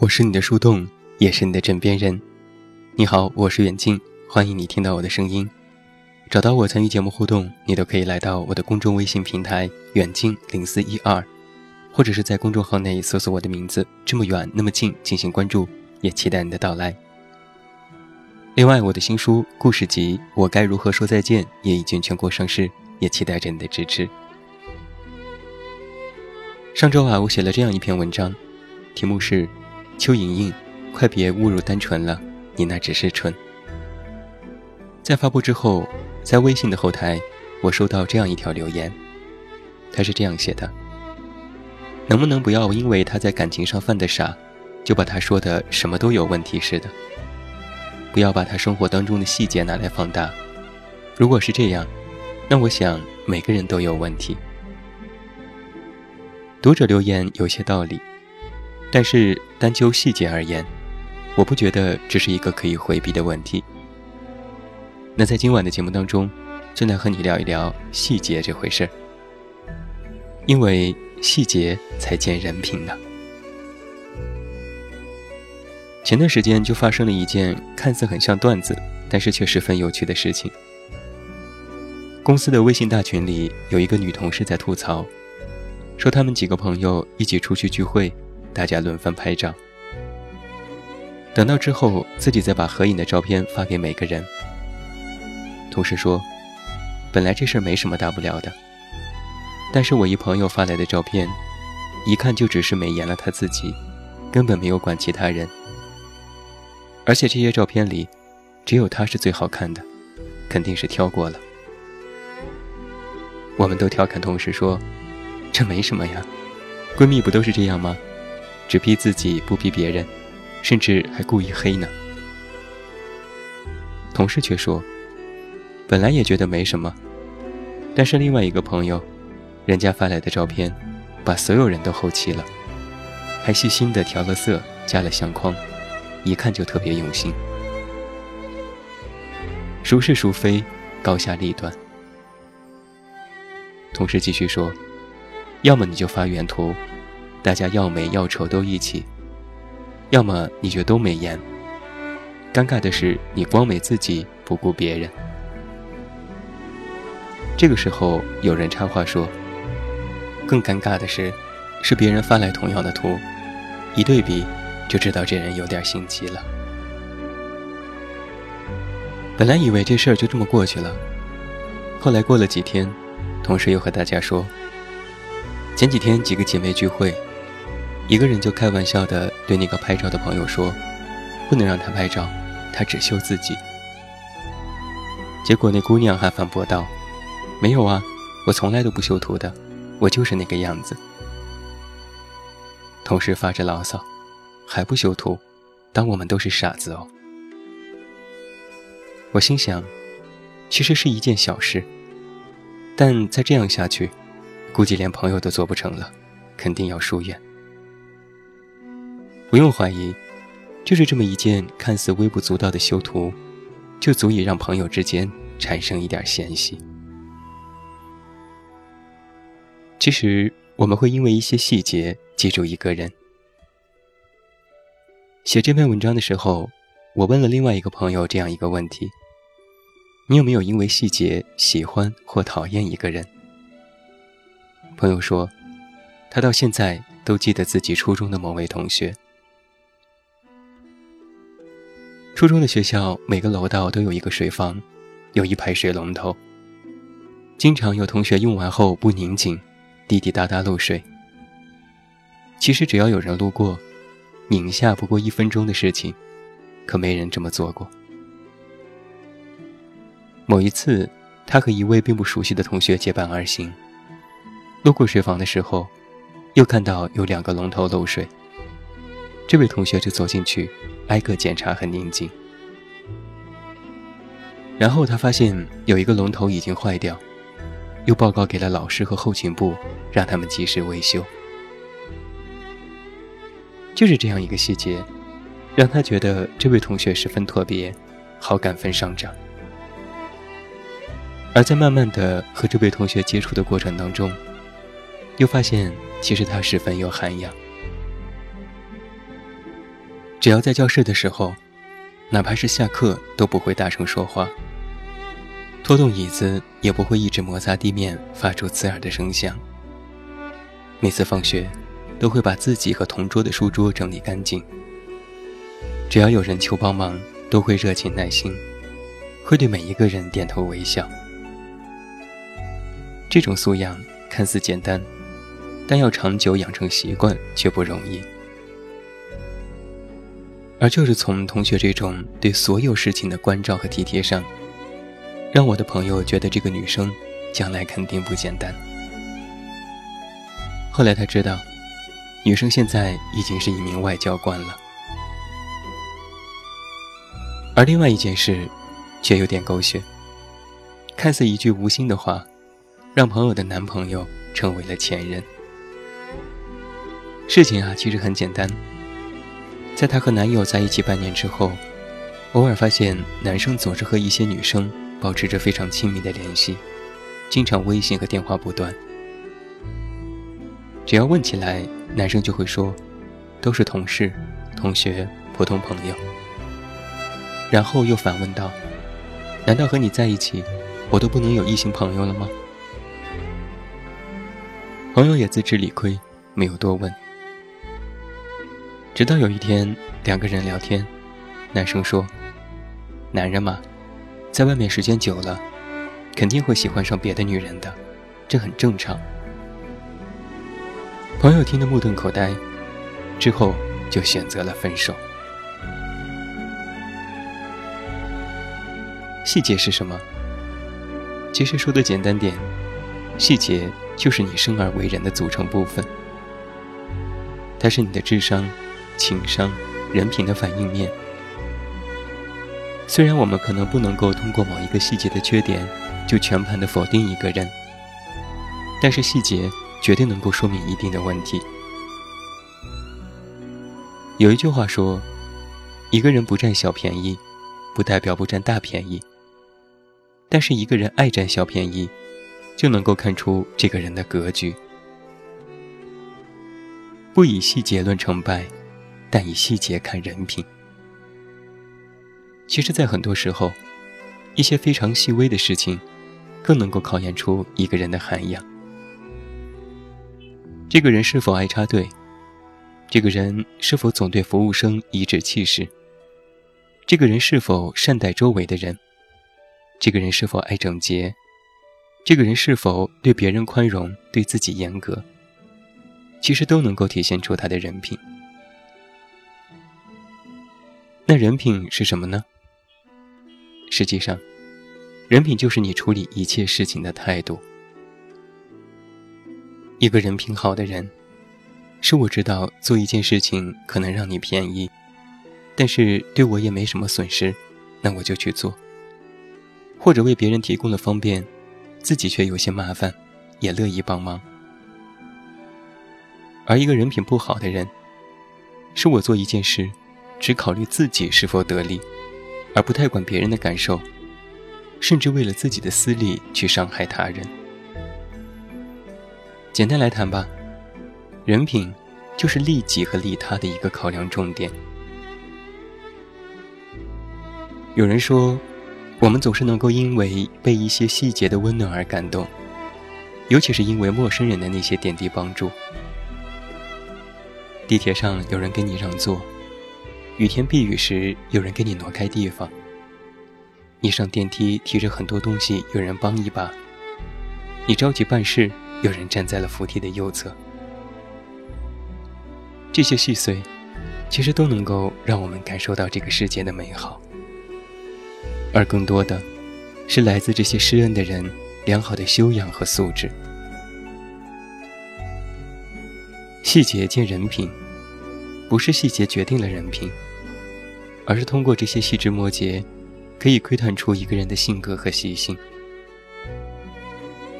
我是你的树洞，也是你的枕边人。你好，我是远近，欢迎你听到我的声音。找到我参与节目互动，你都可以来到我的公众微信平台远近零四一二，或者是在公众号内搜索我的名字“这么远那么近”进行关注，也期待你的到来。另外，我的新书故事集《我该如何说再见》也已经全国上市，也期待着你的支持。上周啊，我写了这样一篇文章，题目是“邱莹莹，快别误入单纯了，你那只是蠢。”在发布之后，在微信的后台，我收到这样一条留言，他是这样写的：“能不能不要因为他在感情上犯的傻，就把他说的什么都有问题似的？不要把他生活当中的细节拿来放大。如果是这样，那我想每个人都有问题。”读者留言有些道理，但是单就细节而言，我不觉得这是一个可以回避的问题。那在今晚的节目当中，就来和你聊一聊细节这回事儿，因为细节才见人品呢。前段时间就发生了一件看似很像段子，但是却十分有趣的事情。公司的微信大群里有一个女同事在吐槽。说他们几个朋友一起出去聚会，大家轮番拍照。等到之后，自己再把合影的照片发给每个人。同事说：“本来这事没什么大不了的，但是我一朋友发来的照片，一看就只是美颜了他自己，根本没有管其他人。而且这些照片里，只有他是最好看的，肯定是挑过了。”我们都调侃同事说。这没什么呀，闺蜜不都是这样吗？只 P 自己不 P 别人，甚至还故意黑呢。同事却说，本来也觉得没什么，但是另外一个朋友，人家发来的照片，把所有人都后期了，还细心的调了色，加了相框，一看就特别用心。孰是孰非，高下立断。同事继续说。要么你就发原图，大家要美要丑都一起；要么你就都美颜。尴尬的是，你光美自己，不顾别人。这个时候，有人插话说：“更尴尬的是，是别人发来同样的图，一对比，就知道这人有点心机了。”本来以为这事儿就这么过去了，后来过了几天，同事又和大家说。前几天几个姐妹聚会，一个人就开玩笑的对那个拍照的朋友说：“不能让他拍照，他只秀自己。”结果那姑娘还反驳道：“没有啊，我从来都不修图的，我就是那个样子。”同事发着牢骚：“还不修图，当我们都是傻子哦。”我心想，其实是一件小事，但再这样下去。估计连朋友都做不成了，肯定要疏远。不用怀疑，就是这么一件看似微不足道的修图，就足以让朋友之间产生一点嫌隙。其实，我们会因为一些细节记住一个人。写这篇文章的时候，我问了另外一个朋友这样一个问题：你有没有因为细节喜欢或讨厌一个人？朋友说，他到现在都记得自己初中的某位同学。初中的学校每个楼道都有一个水房，有一排水龙头。经常有同学用完后不拧紧，滴滴答答漏水。其实只要有人路过，拧一下不过一分钟的事情，可没人这么做过。某一次，他和一位并不熟悉的同学结伴而行。路过水房的时候，又看到有两个龙头漏水。这位同学就走进去，挨个检查和拧紧。然后他发现有一个龙头已经坏掉，又报告给了老师和后勤部，让他们及时维修。就是这样一个细节，让他觉得这位同学十分特别，好感分上涨。而在慢慢的和这位同学接触的过程当中，又发现，其实他十分有涵养。只要在教室的时候，哪怕是下课都不会大声说话，拖动椅子也不会一直摩擦地面发出刺耳的声响。每次放学，都会把自己和同桌的书桌整理干净。只要有人求帮忙，都会热情耐心，会对每一个人点头微笑。这种素养看似简单，但要长久养成习惯却不容易。而就是从同学这种对所有事情的关照和体贴上，让我的朋友觉得这个女生将来肯定不简单。后来他知道，女生现在已经是一名外交官了。而另外一件事，却有点狗血。看似一句无心的话，让朋友的男朋友成为了前任。事情啊，其实很简单。在她和男友在一起半年之后，偶尔发现男生总是和一些女生保持着非常亲密的联系，经常微信和电话不断。只要问起来，男生就会说，都是同事、同学、普通朋友。然后又反问道：“难道和你在一起，我都不能有异性朋友了吗？”朋友也自知理亏，没有多问。直到有一天，两个人聊天，男生说：“男人嘛，在外面时间久了，肯定会喜欢上别的女人的，这很正常。”朋友听得目瞪口呆，之后就选择了分手。细节是什么？其实说的简单点，细节就是你生而为人的组成部分，它是你的智商。情商、人品的反应面。虽然我们可能不能够通过某一个细节的缺点，就全盘的否定一个人，但是细节绝对能够说明一定的问题。有一句话说：“一个人不占小便宜，不代表不占大便宜。但是一个人爱占小便宜，就能够看出这个人的格局。”不以细节论成败。但以细节看人品，其实，在很多时候，一些非常细微的事情，更能够考验出一个人的涵养。这个人是否爱插队？这个人是否总对服务生颐指气使？这个人是否善待周围的人？这个人是否爱整洁？这个人是否对别人宽容，对自己严格？其实都能够体现出他的人品。那人品是什么呢？实际上，人品就是你处理一切事情的态度。一个人品好的人，是我知道做一件事情可能让你便宜，但是对我也没什么损失，那我就去做。或者为别人提供了方便，自己却有些麻烦，也乐意帮忙。而一个人品不好的人，是我做一件事。只考虑自己是否得利，而不太管别人的感受，甚至为了自己的私利去伤害他人。简单来谈吧，人品就是利己和利他的一个考量重点。有人说，我们总是能够因为被一些细节的温暖而感动，尤其是因为陌生人的那些点滴帮助。地铁上有人给你让座。雨天避雨时，有人给你挪开地方；你上电梯提着很多东西，有人帮一把；你着急办事，有人站在了扶梯的右侧。这些细碎，其实都能够让我们感受到这个世界的美好，而更多的，是来自这些施恩的人良好的修养和素质。细节见人品，不是细节决定了人品。而是通过这些细枝末节，可以窥探出一个人的性格和习性。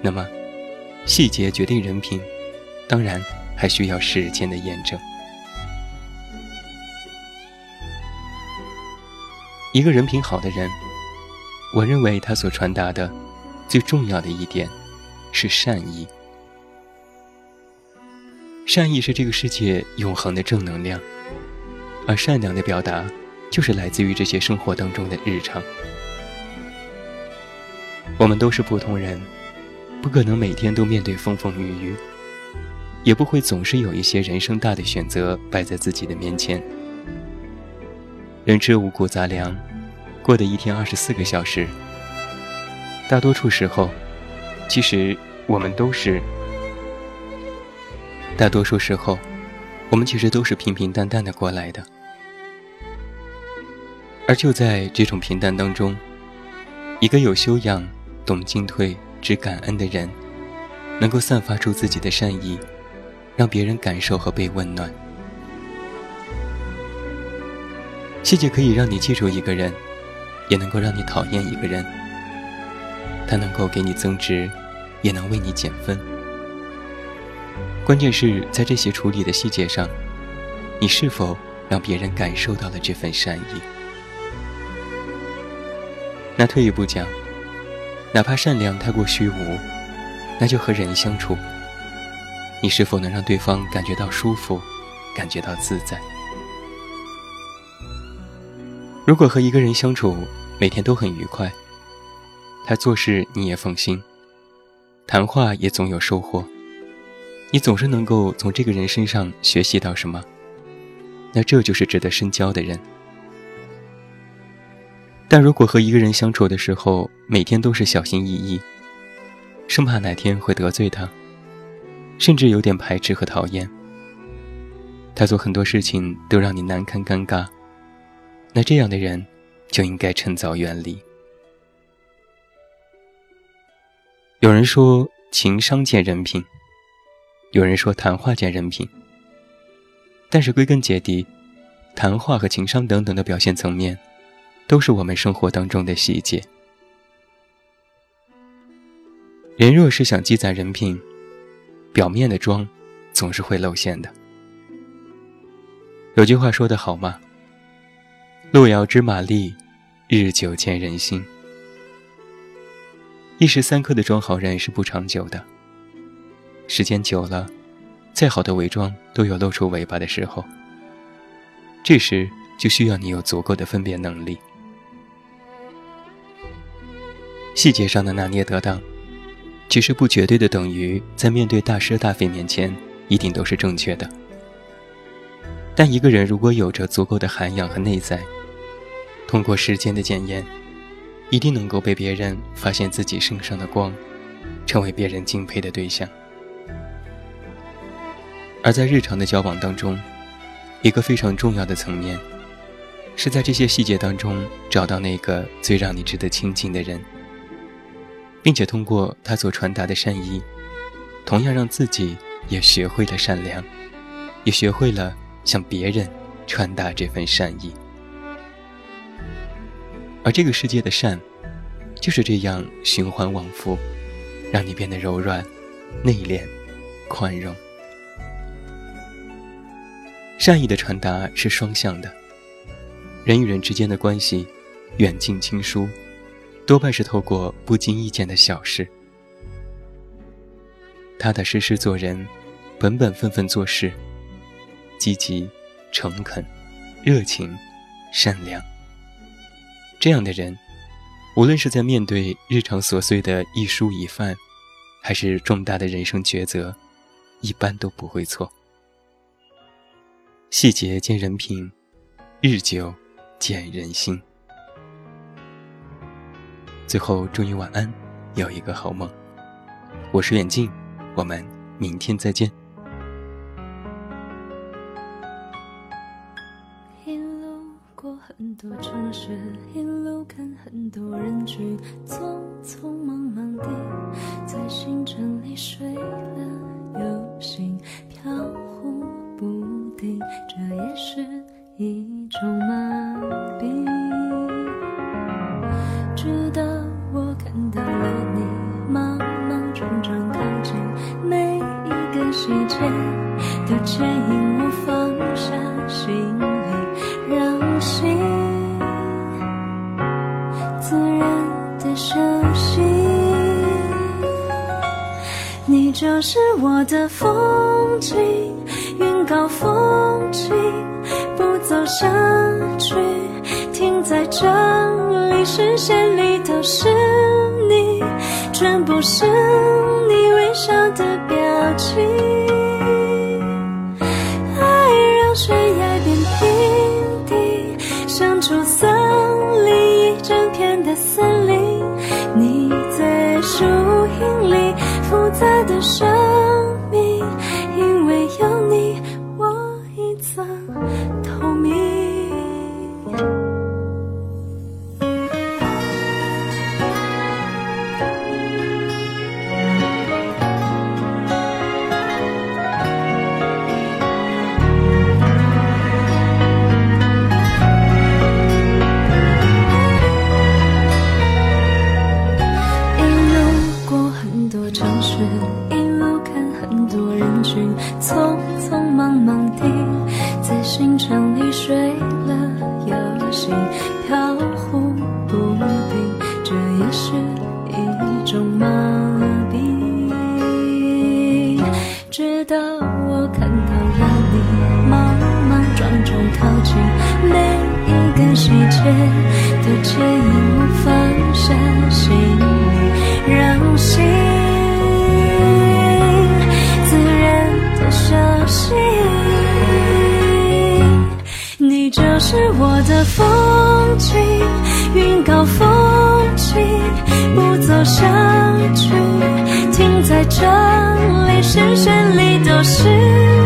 那么，细节决定人品，当然还需要时间的验证。一个人品好的人，我认为他所传达的最重要的一点是善意。善意是这个世界永恒的正能量。而善良的表达，就是来自于这些生活当中的日常。我们都是普通人，不可能每天都面对风风雨雨，也不会总是有一些人生大的选择摆在自己的面前。人吃五谷杂粮，过的一天二十四个小时，大多数时候，其实我们都是，大多数时候，我们其实都是平平淡淡的过来的。而就在这种平淡当中，一个有修养。懂进退、知感恩的人，能够散发出自己的善意，让别人感受和被温暖。细节可以让你记住一个人，也能够让你讨厌一个人。它能够给你增值，也能为你减分。关键是在这些处理的细节上，你是否让别人感受到了这份善意？那退一步讲。哪怕善良太过虚无，那就和人相处，你是否能让对方感觉到舒服，感觉到自在？如果和一个人相处每天都很愉快，他做事你也放心，谈话也总有收获，你总是能够从这个人身上学习到什么，那这就是值得深交的人。但如果和一个人相处的时候，每天都是小心翼翼，生怕哪天会得罪他，甚至有点排斥和讨厌，他做很多事情都让你难堪尴尬，那这样的人就应该趁早远离。有人说情商见人品，有人说谈话见人品，但是归根结底，谈话和情商等等的表现层面。都是我们生活当中的细节。人若是想积攒人品，表面的装总是会露馅的。有句话说得好吗？“路遥知马力，日久见人心。”一时三刻的装好人是不长久的。时间久了，再好的伪装都有露出尾巴的时候。这时就需要你有足够的分辨能力。细节上的拿捏得当，其实不绝对的等于在面对大是大非面前一定都是正确的。但一个人如果有着足够的涵养和内在，通过时间的检验，一定能够被别人发现自己身上的光，成为别人敬佩的对象。而在日常的交往当中，一个非常重要的层面，是在这些细节当中找到那个最让你值得亲近的人。并且通过他所传达的善意，同样让自己也学会了善良，也学会了向别人传达这份善意。而这个世界的善，就是这样循环往复，让你变得柔软、内敛、宽容。善意的传达是双向的，人与人之间的关系，远近亲疏。多半是透过不经意间的小事，踏踏实实做人，本本分分做事，积极、诚恳、热情、善良。这样的人，无论是在面对日常琐碎的一蔬一饭，还是重大的人生抉择，一般都不会错。细节见人品，日久见人心。最后，祝你晚安，有一个好梦。我是远近，我们明天再见。一路过很多城市，一路看很多人群，牵引我放下行李让心。自然的休息你就是我的风景云高风清不走下去停在这里视线里都是你全部是你微笑的表情。悬崖边平地生出森林一整片的森林。你在树荫里复杂的生心自然的休息你就是我的风景云高风清不走下去停在这里视线里都是。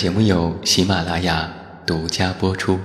节目由喜马拉雅独家播出。